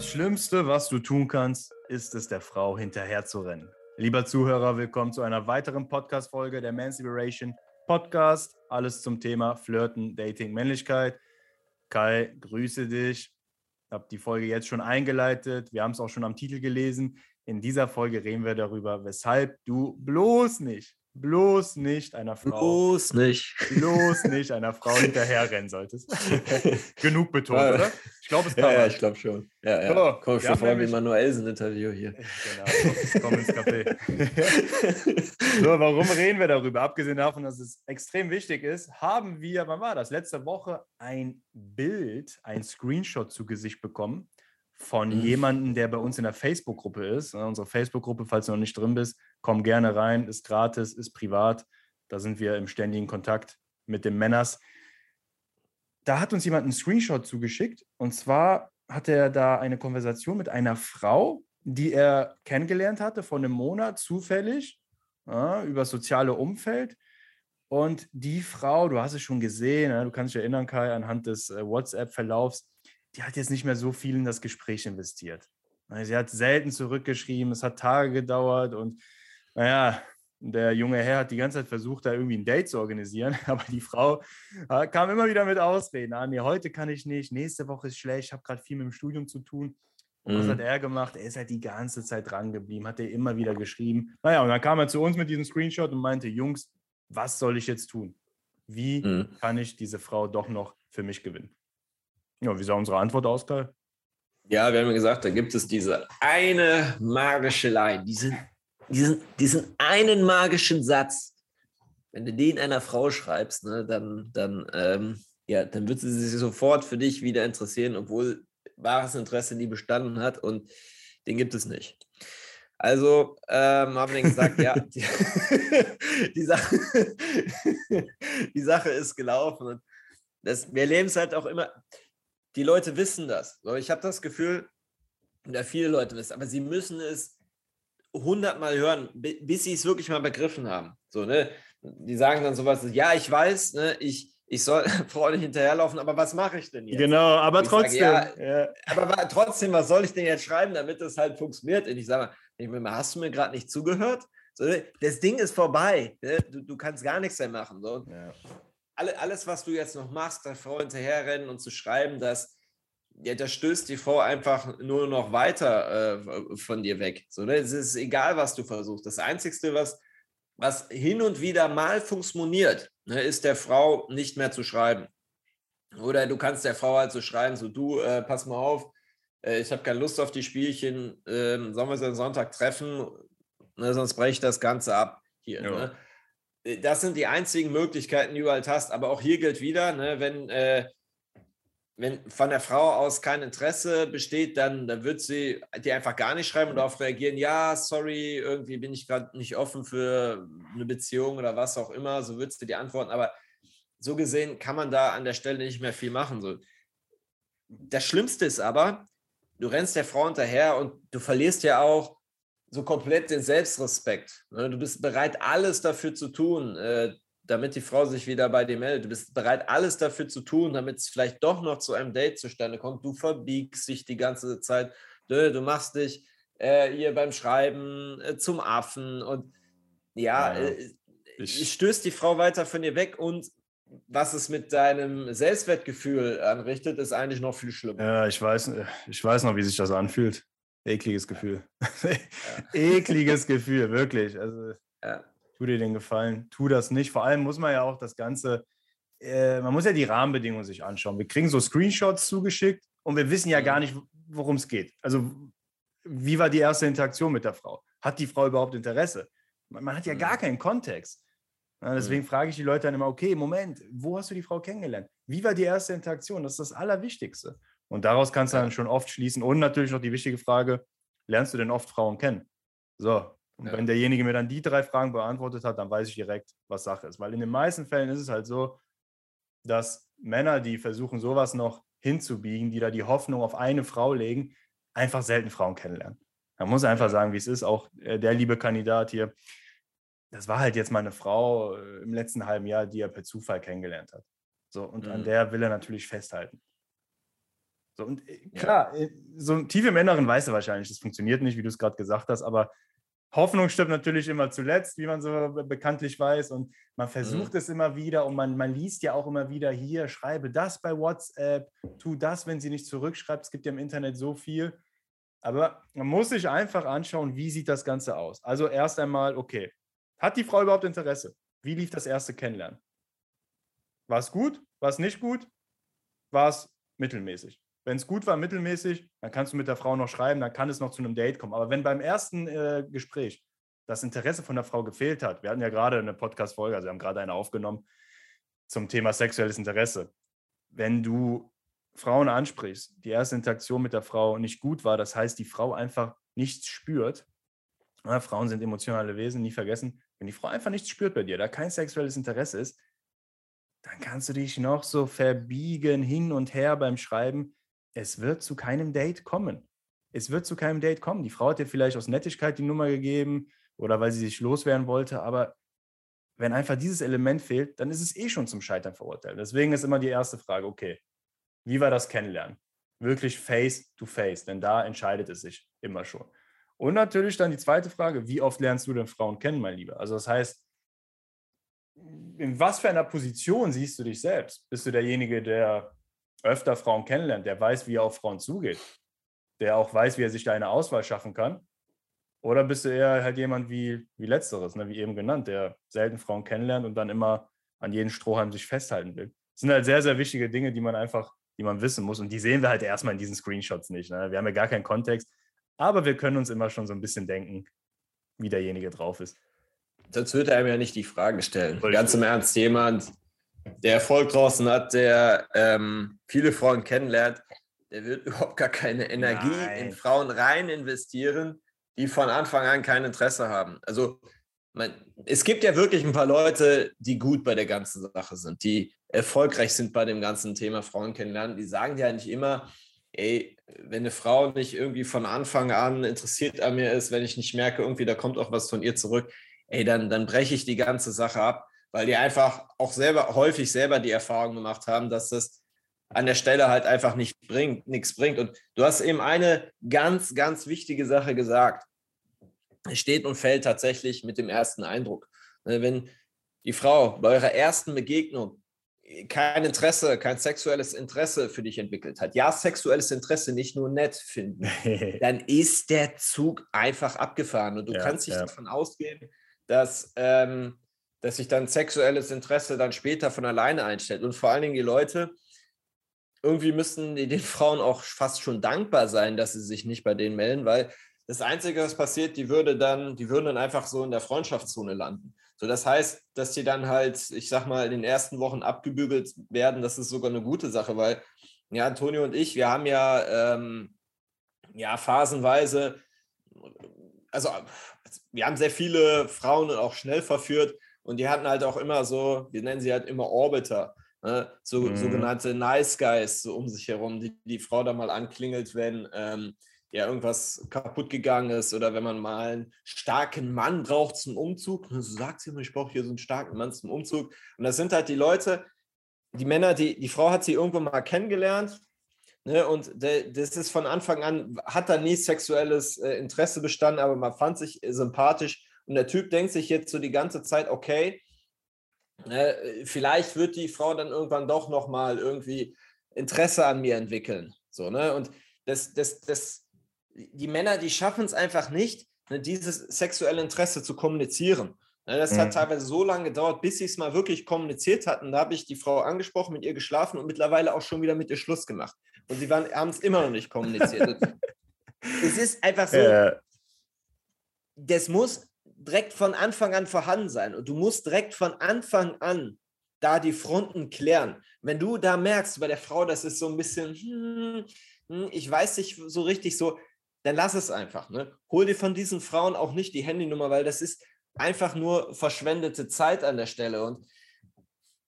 Das Schlimmste, was du tun kannst, ist es, der Frau hinterher zu rennen. Lieber Zuhörer, willkommen zu einer weiteren Podcast-Folge der Man's Liberation Podcast. Alles zum Thema Flirten, Dating, Männlichkeit. Kai, grüße dich. Ich habe die Folge jetzt schon eingeleitet. Wir haben es auch schon am Titel gelesen. In dieser Folge reden wir darüber, weshalb du bloß nicht bloß nicht einer Frau. Bloß nicht. Bloß nicht einer Frau hinterherrennen solltest. Genug betont, oder? Ich glaube, es kann Ja, ja ich glaube schon. Ja, ja. So, Komm schon vor wie Manuelsen-Interview hier. Genau, komm ins Café. so, warum reden wir darüber? Abgesehen davon, dass es extrem wichtig ist, haben wir, wann war das? Letzte Woche ein Bild, ein Screenshot zu Gesicht bekommen von mhm. jemandem, der bei uns in der Facebook-Gruppe ist. Unsere Facebook-Gruppe, falls du noch nicht drin bist, komm gerne rein, ist gratis, ist privat. Da sind wir im ständigen Kontakt mit den Männers. Da hat uns jemand einen Screenshot zugeschickt und zwar hatte er da eine Konversation mit einer Frau, die er kennengelernt hatte vor einem Monat zufällig ja, über das soziale Umfeld. Und die Frau, du hast es schon gesehen, ja, du kannst dich erinnern, Kai, anhand des äh, WhatsApp-Verlaufs, die hat jetzt nicht mehr so viel in das Gespräch investiert. Sie hat selten zurückgeschrieben, es hat Tage gedauert und naja, der junge Herr hat die ganze Zeit versucht, da irgendwie ein Date zu organisieren, aber die Frau äh, kam immer wieder mit Ausreden an. Nee, heute kann ich nicht, nächste Woche ist schlecht, ich habe gerade viel mit dem Studium zu tun. Und was mhm. hat er gemacht? Er ist halt die ganze Zeit dran geblieben, hat er immer wieder geschrieben. Naja, und dann kam er zu uns mit diesem Screenshot und meinte, Jungs, was soll ich jetzt tun? Wie mhm. kann ich diese Frau doch noch für mich gewinnen? Ja, wie sah unsere Antwort aus, Kai? Ja, wir haben gesagt, da gibt es diese eine magische Line, diesen, diesen, diesen einen magischen Satz. Wenn du den einer Frau schreibst, ne, dann, dann, ähm, ja, dann wird sie sich sofort für dich wieder interessieren, obwohl wahres Interesse nie bestanden hat und den gibt es nicht. Also ähm, haben wir gesagt, ja, die, die, Sache, die Sache ist gelaufen. das, wir leben es halt auch immer, die Leute wissen das. Ich habe das Gefühl, ja, viele Leute wissen, aber sie müssen es hundertmal hören, bis sie es wirklich mal begriffen haben. So, ne? Die sagen dann sowas, ja, ich weiß, ne, ich, ich soll freundlich hinterherlaufen, aber was mache ich denn jetzt? Genau, aber trotzdem. Sage, ja, ja. Aber trotzdem, was soll ich denn jetzt schreiben, damit es halt funktioniert? Und ich sage mal, hast du mir gerade nicht zugehört? So, ne? das Ding ist vorbei. Ne? Du, du kannst gar nichts mehr machen. So. Ja alle, alles, was du jetzt noch machst, der Frau hinterherrennen und zu schreiben, dass ja, da stößt die Frau einfach nur noch weiter äh, von dir weg. So, ne? Es ist egal, was du versuchst. Das Einzige, was, was hin und wieder mal funktioniert, ne, ist der Frau nicht mehr zu schreiben. Oder du kannst der Frau halt so schreiben, so du, äh, pass mal auf, äh, ich habe keine Lust auf die Spielchen, ähm, sollen wir uns am Sonntag treffen, ne, sonst breche ich das Ganze ab hier. Ja. Ne? Äh, das sind die einzigen Möglichkeiten, die du halt hast. Aber auch hier gilt wieder, ne, wenn, äh, wenn von der Frau aus kein Interesse besteht, dann, dann wird sie dir einfach gar nicht schreiben und darauf reagieren, ja, sorry, irgendwie bin ich gerade nicht offen für eine Beziehung oder was auch immer. So würdest du dir antworten. Aber so gesehen kann man da an der Stelle nicht mehr viel machen. So. Das Schlimmste ist aber, du rennst der Frau hinterher und du verlierst ja auch so komplett den Selbstrespekt. Ne? Du bist bereit, alles dafür zu tun, äh, damit die Frau sich wieder bei dir meldet. Du bist bereit, alles dafür zu tun, damit es vielleicht doch noch zu einem Date zustande kommt. Du verbiegst dich die ganze Zeit. Du, machst dich äh, hier beim Schreiben äh, zum Affen und ja, ja ich stößt die Frau weiter von dir weg und was es mit deinem Selbstwertgefühl anrichtet, ist eigentlich noch viel schlimmer. Ja, ich weiß, ich weiß noch, wie sich das anfühlt. Ekliges Gefühl. Ja. Ekliges Gefühl, wirklich. Also, ja. Tu dir den Gefallen, tu das nicht. Vor allem muss man ja auch das Ganze, äh, man muss ja die Rahmenbedingungen sich anschauen. Wir kriegen so Screenshots zugeschickt und wir wissen ja mhm. gar nicht, worum es geht. Also, wie war die erste Interaktion mit der Frau? Hat die Frau überhaupt Interesse? Man, man hat ja mhm. gar keinen Kontext. Ja, deswegen mhm. frage ich die Leute dann immer, okay, Moment, wo hast du die Frau kennengelernt? Wie war die erste Interaktion? Das ist das Allerwichtigste. Und daraus kannst du dann schon oft schließen. Und natürlich noch die wichtige Frage, lernst du denn oft Frauen kennen? So, und ja. wenn derjenige mir dann die drei Fragen beantwortet hat, dann weiß ich direkt, was Sache ist. Weil in den meisten Fällen ist es halt so, dass Männer, die versuchen, sowas noch hinzubiegen, die da die Hoffnung auf eine Frau legen, einfach selten Frauen kennenlernen. Man muss einfach sagen, wie es ist. Auch äh, der liebe Kandidat hier, das war halt jetzt mal eine Frau äh, im letzten halben Jahr, die er per Zufall kennengelernt hat. So, und mhm. an der will er natürlich festhalten. So, und äh, klar, ja. So tief im Inneren weißt du wahrscheinlich, das funktioniert nicht, wie du es gerade gesagt hast, aber Hoffnung stirbt natürlich immer zuletzt, wie man so bekanntlich weiß. Und man versucht mhm. es immer wieder und man, man liest ja auch immer wieder hier, schreibe das bei WhatsApp, tu das, wenn sie nicht zurückschreibt. Es gibt ja im Internet so viel. Aber man muss sich einfach anschauen, wie sieht das Ganze aus. Also erst einmal, okay, hat die Frau überhaupt Interesse? Wie lief das erste Kennenlernen? War es gut? War es nicht gut? War es mittelmäßig? Wenn es gut war, mittelmäßig, dann kannst du mit der Frau noch schreiben, dann kann es noch zu einem Date kommen. Aber wenn beim ersten äh, Gespräch das Interesse von der Frau gefehlt hat, wir hatten ja gerade eine Podcast-Folge, also wir haben gerade eine aufgenommen zum Thema sexuelles Interesse. Wenn du Frauen ansprichst, die erste Interaktion mit der Frau nicht gut war, das heißt, die Frau einfach nichts spürt. Ja, Frauen sind emotionale Wesen, nie vergessen. Wenn die Frau einfach nichts spürt bei dir, da kein sexuelles Interesse ist, dann kannst du dich noch so verbiegen hin und her beim Schreiben es wird zu keinem Date kommen. Es wird zu keinem Date kommen. Die Frau hat dir vielleicht aus Nettigkeit die Nummer gegeben oder weil sie sich loswerden wollte, aber wenn einfach dieses Element fehlt, dann ist es eh schon zum Scheitern verurteilt. Deswegen ist immer die erste Frage, okay, wie war das Kennenlernen? Wirklich face to face, denn da entscheidet es sich immer schon. Und natürlich dann die zweite Frage, wie oft lernst du denn Frauen kennen, mein Lieber? Also das heißt, in was für einer Position siehst du dich selbst? Bist du derjenige, der öfter Frauen kennenlernt, der weiß, wie er auf Frauen zugeht, der auch weiß, wie er sich da eine Auswahl schaffen kann? Oder bist du eher halt jemand wie, wie Letzteres, ne, wie eben genannt, der selten Frauen kennenlernt und dann immer an jeden Strohhalm sich festhalten will? Das sind halt sehr, sehr wichtige Dinge, die man einfach, die man wissen muss. Und die sehen wir halt erstmal in diesen Screenshots nicht. Ne? Wir haben ja gar keinen Kontext, aber wir können uns immer schon so ein bisschen denken, wie derjenige drauf ist. Sonst würde er mir ja nicht die Frage stellen. Ganz im Ernst, jemand, der Erfolg draußen hat, der ähm, viele Frauen kennenlernt, der wird überhaupt gar keine Energie Nein. in Frauen rein investieren, die von Anfang an kein Interesse haben. Also man, es gibt ja wirklich ein paar Leute, die gut bei der ganzen Sache sind, die erfolgreich sind bei dem ganzen Thema Frauen kennenlernen. Die sagen ja nicht immer, ey, wenn eine Frau nicht irgendwie von Anfang an interessiert an mir ist, wenn ich nicht merke, irgendwie da kommt auch was von ihr zurück, ey, dann, dann breche ich die ganze Sache ab weil die einfach auch selber häufig selber die Erfahrung gemacht haben, dass das an der Stelle halt einfach nicht bringt, nichts bringt. Und du hast eben eine ganz, ganz wichtige Sache gesagt. Es steht und fällt tatsächlich mit dem ersten Eindruck. Ne, wenn die Frau bei eurer ersten Begegnung kein Interesse, kein sexuelles Interesse für dich entwickelt hat, ja, sexuelles Interesse nicht nur nett finden, dann ist der Zug einfach abgefahren. Und du ja, kannst dich ja. davon ausgehen, dass ähm, dass sich dann sexuelles Interesse dann später von alleine einstellt. Und vor allen Dingen die Leute, irgendwie müssen die den Frauen auch fast schon dankbar sein, dass sie sich nicht bei denen melden, weil das Einzige, was passiert, die würde dann, die würden dann einfach so in der Freundschaftszone landen. So, das heißt, dass die dann halt, ich sag mal, in den ersten Wochen abgebügelt werden, das ist sogar eine gute Sache, weil ja, Antonio und ich, wir haben ja, ähm, ja phasenweise, also wir haben sehr viele Frauen auch schnell verführt und die hatten halt auch immer so, wir nennen sie halt immer Orbiter, ne? so mhm. sogenannte Nice Guys so um sich herum, die die Frau da mal anklingelt, wenn ähm, ja irgendwas kaputt gegangen ist oder wenn man mal einen starken Mann braucht zum Umzug. Und so sagt sie immer, ich brauche hier so einen starken Mann zum Umzug. Und das sind halt die Leute, die Männer, die, die Frau hat sie irgendwo mal kennengelernt. Ne, und das ist von Anfang an, hat da nie sexuelles äh, Interesse bestanden, aber man fand sich sympathisch und der Typ denkt sich jetzt so die ganze Zeit, okay, äh, vielleicht wird die Frau dann irgendwann doch nochmal irgendwie Interesse an mir entwickeln. So, ne? Und das, das, das, die Männer, die schaffen es einfach nicht, ne, dieses sexuelle Interesse zu kommunizieren. Ne, das mhm. hat teilweise so lange gedauert, bis sie es mal wirklich kommuniziert hatten. Da habe ich die Frau angesprochen, mit ihr geschlafen und mittlerweile auch schon wieder mit ihr Schluss gemacht. Und sie haben es immer noch nicht kommuniziert. es ist einfach so, ja. das muss direkt von Anfang an vorhanden sein und du musst direkt von Anfang an da die Fronten klären. Wenn du da merkst bei der Frau, das ist so ein bisschen, hm, hm, ich weiß nicht so richtig so, dann lass es einfach. Ne? Hol dir von diesen Frauen auch nicht die Handynummer, weil das ist einfach nur verschwendete Zeit an der Stelle. Und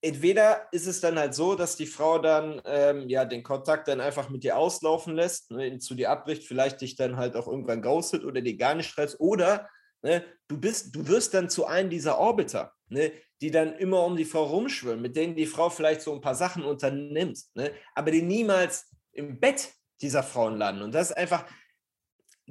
entweder ist es dann halt so, dass die Frau dann ähm, ja den Kontakt dann einfach mit dir auslaufen lässt, ne, zu dir abbricht, vielleicht dich dann halt auch irgendwann ghostet oder dir gar nicht schreibst, oder Ne? Du, bist, du wirst dann zu einem dieser Orbiter, ne? die dann immer um die Frau rumschwimmen, mit denen die Frau vielleicht so ein paar Sachen unternimmt, ne? aber die niemals im Bett dieser Frauen landen. Und das ist einfach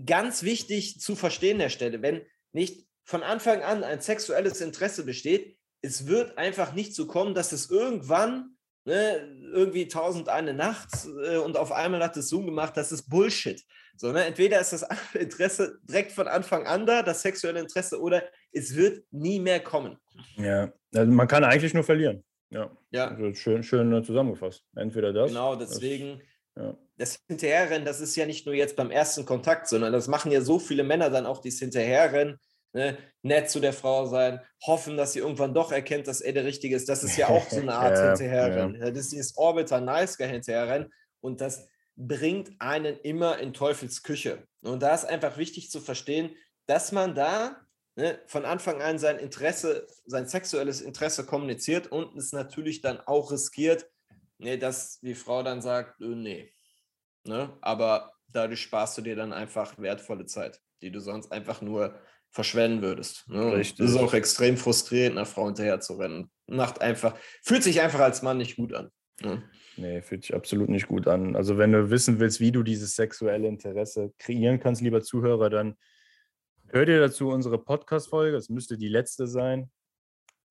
ganz wichtig zu verstehen der Stelle. Wenn nicht von Anfang an ein sexuelles Interesse besteht, es wird einfach nicht so kommen, dass es irgendwann ne, irgendwie tausend eine Nacht äh, und auf einmal hat es Zoom gemacht, das ist Bullshit. So, ne? Entweder ist das Interesse direkt von Anfang an da, das sexuelle Interesse, oder es wird nie mehr kommen. Ja, also man kann eigentlich nur verlieren. Ja, ja. Also schön, schön zusammengefasst. Entweder das. Genau, deswegen. Das, ja. das Hinterherrennen, das ist ja nicht nur jetzt beim ersten Kontakt, sondern das machen ja so viele Männer dann auch, die es hinterherrennen ne, nett zu der Frau sein, hoffen, dass sie irgendwann doch erkennt, dass er der Richtige ist. Das ist ja auch so eine Art ja, Hinterherrennen. Ja. Das ist dieses Orbiter Nice Guy Hinterherrennen und das bringt einen immer in Teufels Küche. Und da ist einfach wichtig zu verstehen, dass man da ne, von Anfang an sein Interesse, sein sexuelles Interesse kommuniziert und es natürlich dann auch riskiert, ne, dass die Frau dann sagt, äh, nee. Ne? Aber dadurch sparst du dir dann einfach wertvolle Zeit, die du sonst einfach nur verschwenden würdest. Ne? Richtig. Das ist auch extrem frustrierend, einer Frau hinterher zu rennen. Macht einfach, fühlt sich einfach als Mann nicht gut an. Ne? Nee, fühlt sich absolut nicht gut an. Also wenn du wissen willst, wie du dieses sexuelle Interesse kreieren kannst, lieber Zuhörer, dann hör dir dazu unsere Podcast-Folge, es müsste die letzte sein,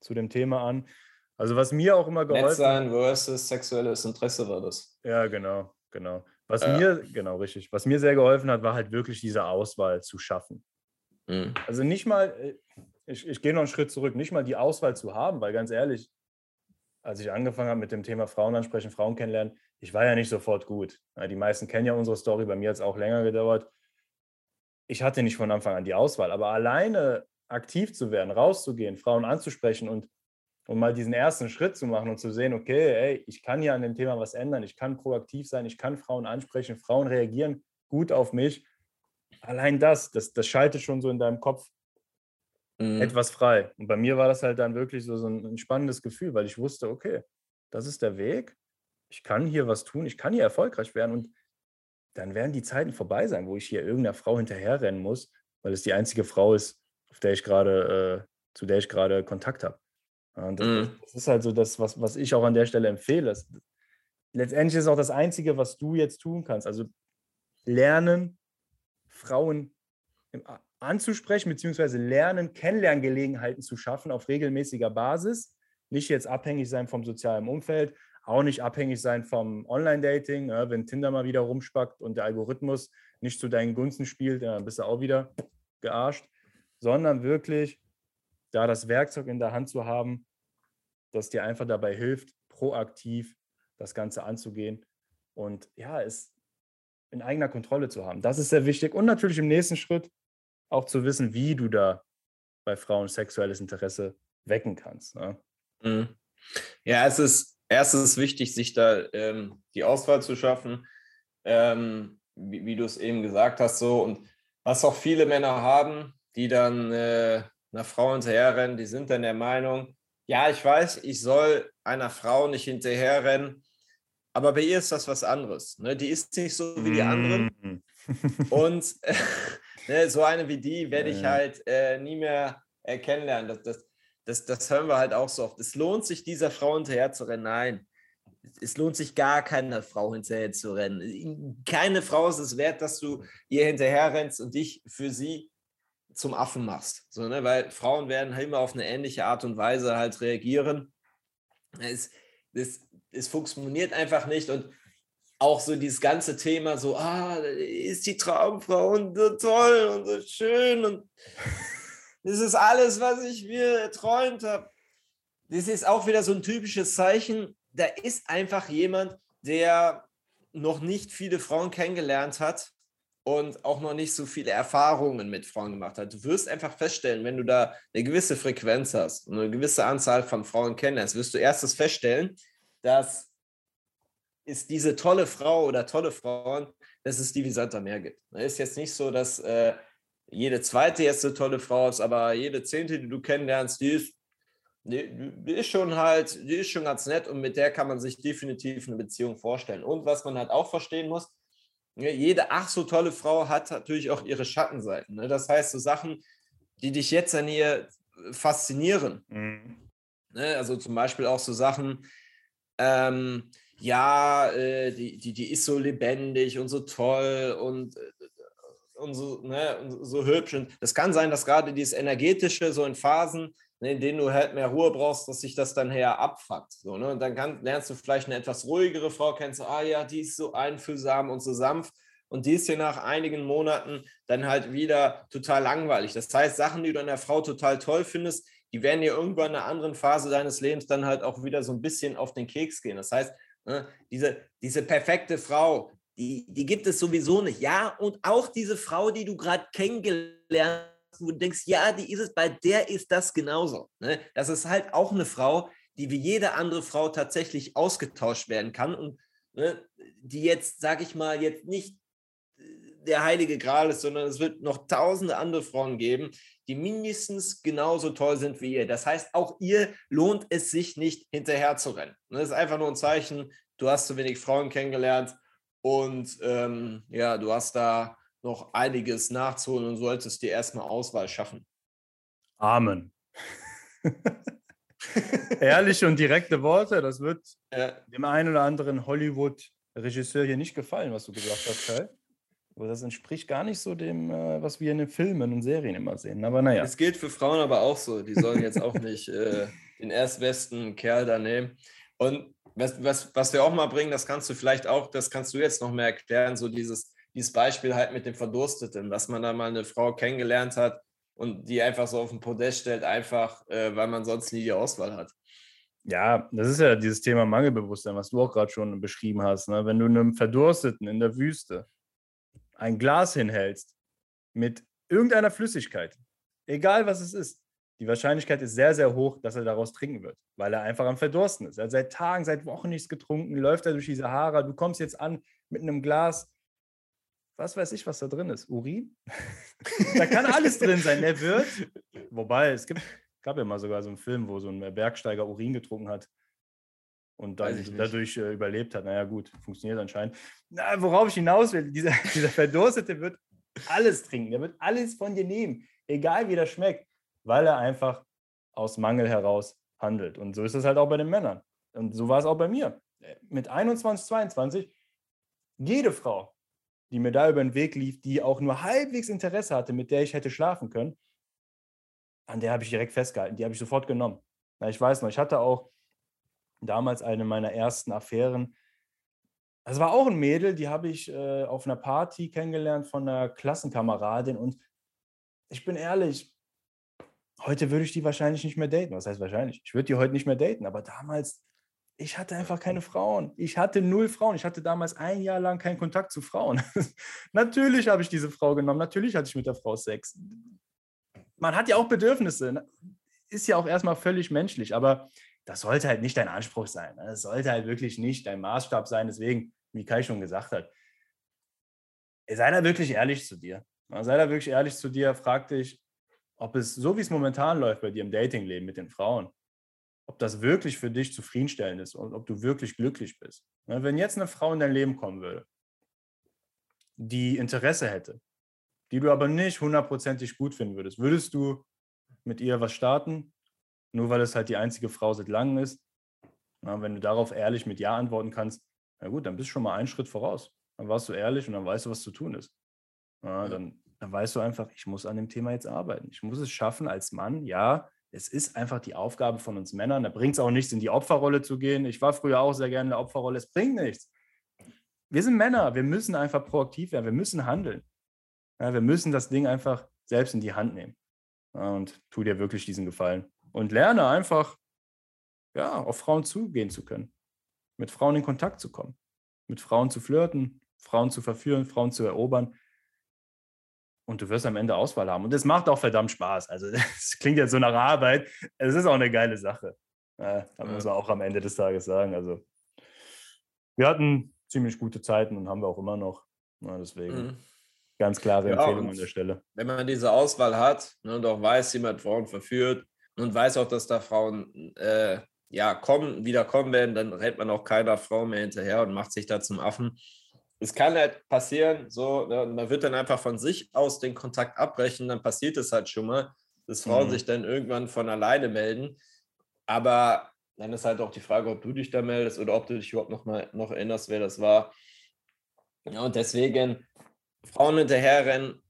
zu dem Thema an. Also was mir auch immer geholfen hat. sein versus sexuelles Interesse war das. Ja, genau, genau. Was ja. mir, genau, richtig. Was mir sehr geholfen hat, war halt wirklich diese Auswahl zu schaffen. Mhm. Also nicht mal, äh, ich, ich gehe noch einen Schritt zurück, nicht mal die Auswahl zu haben, weil ganz ehrlich, als ich angefangen habe mit dem Thema Frauen ansprechen, Frauen kennenlernen, ich war ja nicht sofort gut. Die meisten kennen ja unsere Story, bei mir hat es auch länger gedauert. Ich hatte nicht von Anfang an die Auswahl, aber alleine aktiv zu werden, rauszugehen, Frauen anzusprechen und, und mal diesen ersten Schritt zu machen und zu sehen, okay, ey, ich kann hier an dem Thema was ändern, ich kann proaktiv sein, ich kann Frauen ansprechen, Frauen reagieren gut auf mich allein das, das, das schaltet schon so in deinem Kopf mhm. etwas frei. Und bei mir war das halt dann wirklich so, so ein, spannendes Gefühl, weil ich wusste, okay, das ist der Weg. Ich kann hier was tun, ich kann hier erfolgreich werden und dann werden die Zeiten vorbei sein, wo ich hier irgendeiner Frau hinterherrennen muss, weil es die einzige Frau ist, auf der ich gerade, äh, zu der ich gerade Kontakt habe. Und das, mhm. das, ist halt so das, was, was ich auch an der Stelle empfehle. Das, letztendlich ist auch das Einzige, was du jetzt tun kannst. Also lernen, Frauen anzusprechen, beziehungsweise lernen, Kennenlerngelegenheiten zu schaffen auf regelmäßiger Basis. Nicht jetzt abhängig sein vom sozialen Umfeld, auch nicht abhängig sein vom Online-Dating. Ne? Wenn Tinder mal wieder rumspackt und der Algorithmus nicht zu deinen Gunsten spielt, dann bist du auch wieder gearscht, sondern wirklich da das Werkzeug in der Hand zu haben, das dir einfach dabei hilft, proaktiv das Ganze anzugehen. Und ja, es in eigener Kontrolle zu haben. Das ist sehr wichtig. Und natürlich im nächsten Schritt auch zu wissen, wie du da bei Frauen sexuelles Interesse wecken kannst. Ne? Mhm. Ja, es ist erstens wichtig, sich da ähm, die Auswahl zu schaffen, ähm, wie, wie du es eben gesagt hast, so und was auch viele Männer haben, die dann äh, einer Frau hinterherrennen, die sind dann der Meinung, ja, ich weiß, ich soll einer Frau nicht hinterherrennen, aber bei ihr ist das was anderes. Ne? Die ist nicht so wie die anderen. Mm. Und äh, ne, so eine wie die werde ich halt äh, nie mehr äh, kennenlernen. Das, das, das, das hören wir halt auch so oft. Es lohnt sich, dieser Frau hinterher zu rennen. Nein, es lohnt sich gar keiner Frau hinterher zu rennen. Keine Frau ist es wert, dass du ihr hinterher rennst und dich für sie zum Affen machst. So, ne? Weil Frauen werden halt immer auf eine ähnliche Art und Weise halt reagieren. Es, es, es funktioniert einfach nicht und auch so dieses ganze Thema so, ah, ist die Traumfrau und so toll und so schön und das ist alles, was ich mir erträumt habe. Das ist auch wieder so ein typisches Zeichen, da ist einfach jemand, der noch nicht viele Frauen kennengelernt hat und auch noch nicht so viele Erfahrungen mit Frauen gemacht hat. Du wirst einfach feststellen, wenn du da eine gewisse Frequenz hast und eine gewisse Anzahl von Frauen kennenlernst, wirst du erstes feststellen, dass es diese tolle Frau oder tolle Frauen, dass es die wie Sand am Meer gibt. Es ist jetzt nicht so, dass äh, jede zweite jetzt eine tolle Frau ist, aber jede zehnte, die du kennenlernst, die ist, die, die, ist schon halt, die ist schon ganz nett und mit der kann man sich definitiv eine Beziehung vorstellen. Und was man halt auch verstehen muss, ne, jede ach so tolle Frau hat natürlich auch ihre Schattenseiten. Ne? Das heißt, so Sachen, die dich jetzt an ihr faszinieren. Mhm. Ne? Also zum Beispiel auch so Sachen, ähm, ja, äh, die, die, die ist so lebendig und so toll und, äh, und, so, ne, und so hübsch. Und das kann sein, dass gerade dieses Energetische so in Phasen, ne, in denen du halt mehr Ruhe brauchst, dass sich das dann her abfuckt. So, ne? Und dann kann, lernst du vielleicht eine etwas ruhigere Frau, kennst du, ah ja, die ist so einfühlsam und so sanft. Und die ist dir nach einigen Monaten dann halt wieder total langweilig. Das heißt, Sachen, die du an der Frau total toll findest, die werden dir irgendwann in einer anderen Phase deines Lebens dann halt auch wieder so ein bisschen auf den Keks gehen. Das heißt? Diese, diese perfekte Frau, die, die gibt es sowieso nicht. Ja, und auch diese Frau, die du gerade kennengelernt hast, wo du denkst, ja, die ist es, bei der ist das genauso. Ne? Das ist halt auch eine Frau, die wie jede andere Frau tatsächlich ausgetauscht werden kann und ne, die jetzt, sag ich mal, jetzt nicht äh, der heilige Gral ist, sondern es wird noch tausende andere Frauen geben, die mindestens genauso toll sind wie ihr. Das heißt, auch ihr lohnt es sich nicht hinterher zu rennen. Das ist einfach nur ein Zeichen, du hast zu wenig Frauen kennengelernt und ähm, ja, du hast da noch einiges nachzuholen und solltest dir erstmal Auswahl schaffen. Amen. Ehrliche und direkte Worte, das wird ja. dem einen oder anderen Hollywood-Regisseur hier nicht gefallen, was du gesagt hast, Kai. Aber das entspricht gar nicht so dem, äh, was wir in den Filmen und Serien immer sehen. Aber naja. Es gilt für Frauen aber auch so. Die sollen jetzt auch nicht äh, den erstbesten Kerl da nehmen. Und was, was, was wir auch mal bringen, das kannst du vielleicht auch, das kannst du jetzt noch mehr erklären, so dieses, dieses Beispiel halt mit dem Verdursteten, dass man da mal eine Frau kennengelernt hat und die einfach so auf den Podest stellt, einfach äh, weil man sonst nie die Auswahl hat. Ja, das ist ja dieses Thema Mangelbewusstsein, was du auch gerade schon beschrieben hast. Ne? Wenn du einem Verdursteten in der Wüste ein Glas hinhältst mit irgendeiner Flüssigkeit, egal was es ist, die Wahrscheinlichkeit ist sehr, sehr hoch, dass er daraus trinken wird, weil er einfach am Verdursten ist. Er hat seit Tagen, seit Wochen nichts getrunken, läuft er durch die Sahara. Du kommst jetzt an mit einem Glas, was weiß ich, was da drin ist. Urin? da kann alles drin sein. Der wird, wobei es gibt, gab ja mal sogar so einen Film, wo so ein Bergsteiger Urin getrunken hat und dann dadurch äh, überlebt hat. Naja, gut, funktioniert anscheinend. Na, worauf ich hinaus will, dieser, dieser Verdurstete wird alles trinken, der wird alles von dir nehmen, egal wie das schmeckt, weil er einfach aus Mangel heraus handelt. Und so ist es halt auch bei den Männern. Und so war es auch bei mir. Mit 21, 22, jede Frau, die mir da über den Weg lief, die auch nur halbwegs Interesse hatte, mit der ich hätte schlafen können, an der habe ich direkt festgehalten. Die habe ich sofort genommen. Na, ich weiß noch, ich hatte auch damals eine meiner ersten Affären. Es war auch ein Mädel, die habe ich äh, auf einer Party kennengelernt von einer Klassenkameradin. Und ich bin ehrlich, heute würde ich die wahrscheinlich nicht mehr daten. Was heißt wahrscheinlich? Ich würde die heute nicht mehr daten. Aber damals, ich hatte einfach keine Frauen. Ich hatte null Frauen. Ich hatte damals ein Jahr lang keinen Kontakt zu Frauen. natürlich habe ich diese Frau genommen. Natürlich hatte ich mit der Frau Sex. Man hat ja auch Bedürfnisse. Ne? Ist ja auch erstmal völlig menschlich. Aber das sollte halt nicht dein Anspruch sein. Ne? Das sollte halt wirklich nicht dein Maßstab sein. Deswegen, wie Kai schon gesagt hat, sei da wirklich ehrlich zu dir. Sei da wirklich ehrlich zu dir, frag dich, ob es, so wie es momentan läuft bei dir im Datingleben mit den Frauen, ob das wirklich für dich zufriedenstellend ist und ob du wirklich glücklich bist. Ne? Wenn jetzt eine Frau in dein Leben kommen würde, die Interesse hätte, die du aber nicht hundertprozentig gut finden würdest, würdest du mit ihr was starten? Nur weil es halt die einzige Frau seit langem ist. Na, wenn du darauf ehrlich mit Ja antworten kannst, na gut, dann bist du schon mal einen Schritt voraus. Dann warst du ehrlich und dann weißt du, was zu tun ist. Na, dann, dann weißt du einfach, ich muss an dem Thema jetzt arbeiten. Ich muss es schaffen als Mann. Ja, es ist einfach die Aufgabe von uns Männern. Da bringt es auch nichts, in die Opferrolle zu gehen. Ich war früher auch sehr gerne in der Opferrolle. Es bringt nichts. Wir sind Männer. Wir müssen einfach proaktiv werden. Wir müssen handeln. Ja, wir müssen das Ding einfach selbst in die Hand nehmen. Ja, und tu dir wirklich diesen Gefallen und lerne einfach, ja, auf Frauen zugehen zu können, mit Frauen in Kontakt zu kommen, mit Frauen zu flirten, Frauen zu verführen, Frauen zu erobern. Und du wirst am Ende Auswahl haben. Und es macht auch verdammt Spaß. Also, es klingt jetzt so nach Arbeit. Es ist auch eine geile Sache. Ja, da muss man auch am Ende des Tages sagen. Also, wir hatten ziemlich gute Zeiten und haben wir auch immer noch. Ja, deswegen. Mhm. Ganz klare ja, Empfehlung an der Stelle. Wenn man diese Auswahl hat ne, und auch weiß, wie man Frauen verführt, und weiß auch, dass da Frauen äh, ja kommen, wieder kommen werden, dann rennt man auch keiner Frau mehr hinterher und macht sich da zum Affen. Es kann halt passieren, so, ne, man wird dann einfach von sich aus den Kontakt abbrechen, dann passiert es halt schon mal, dass Frauen mhm. sich dann irgendwann von alleine melden. Aber dann ist halt auch die Frage, ob du dich da meldest oder ob du dich überhaupt noch mal noch erinnerst, wer das war. Ja, und deswegen Frauen hinterherrennen,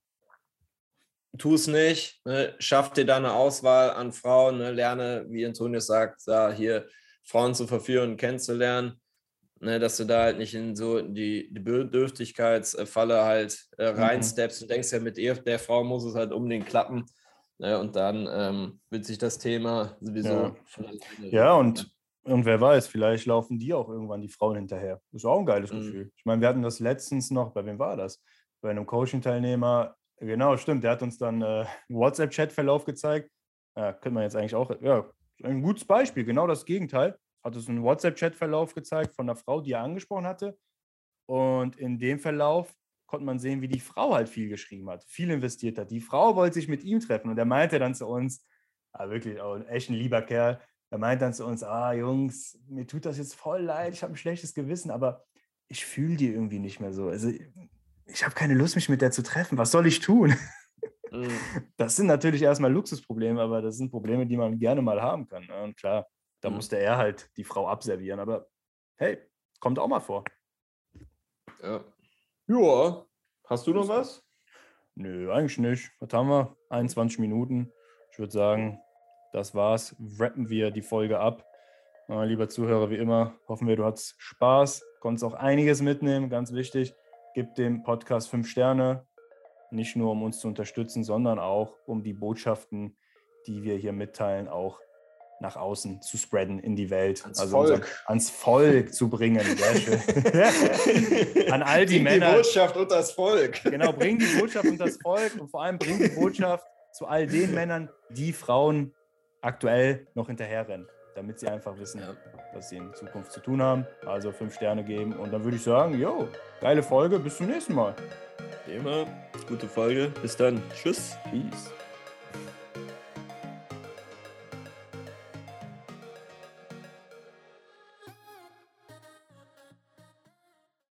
tu es nicht, ne? schaff dir da eine Auswahl an Frauen, ne? lerne, wie Antonius sagt, da hier Frauen zu verführen und kennenzulernen, ne? dass du da halt nicht in so die, die Bedürftigkeitsfalle halt äh, mhm. reinsteppst. Mhm. Du denkst ja, mit der Frau muss es halt unbedingt klappen. Ne? Und dann ähm, wird sich das Thema sowieso ja. von alleine. Ja, und, und wer weiß, vielleicht laufen die auch irgendwann die Frauen hinterher. Das ist auch ein geiles mhm. Gefühl. Ich meine, wir hatten das letztens noch, bei wem war das? Bei einem Coaching-Teilnehmer, Genau, stimmt. Der hat uns dann äh, WhatsApp-Chat-Verlauf gezeigt. Ja, könnte man jetzt eigentlich auch, ja, ein gutes Beispiel, genau das Gegenteil. Hat uns einen WhatsApp-Chat-Verlauf gezeigt von einer Frau, die er angesprochen hatte. Und in dem Verlauf konnte man sehen, wie die Frau halt viel geschrieben hat, viel investiert hat. Die Frau wollte sich mit ihm treffen und er meinte dann zu uns, ah, wirklich, oh, echt ein lieber Kerl, er meinte dann zu uns, ah Jungs, mir tut das jetzt voll leid, ich habe ein schlechtes Gewissen, aber ich fühle die irgendwie nicht mehr so. Also ich habe keine Lust, mich mit der zu treffen. Was soll ich tun? Mhm. Das sind natürlich erstmal Luxusprobleme, aber das sind Probleme, die man gerne mal haben kann. Ne? Und klar, da mhm. musste er halt die Frau abservieren. Aber hey, kommt auch mal vor. Ja. Ja. Hast du noch was? Nö, eigentlich nicht. Was haben wir? 21 Minuten. Ich würde sagen, das war's. Rappen wir die Folge ab. Lieber Zuhörer, wie immer, hoffen wir, du hattest Spaß, konntest auch einiges mitnehmen, ganz wichtig. Gib dem Podcast fünf Sterne, nicht nur um uns zu unterstützen, sondern auch um die Botschaften, die wir hier mitteilen, auch nach außen zu spreaden in die Welt. Ans also Volk. Unser, ans Volk zu bringen. An all die bring Männer. die Botschaft und das Volk. Genau, bring die Botschaft und das Volk und vor allem bring die Botschaft zu all den Männern, die Frauen aktuell noch hinterherrennen damit sie einfach wissen, ja. was sie in Zukunft zu tun haben. Also fünf Sterne geben und dann würde ich sagen, jo, geile Folge, bis zum nächsten Mal. Immer, gute Folge, bis dann, tschüss. Peace.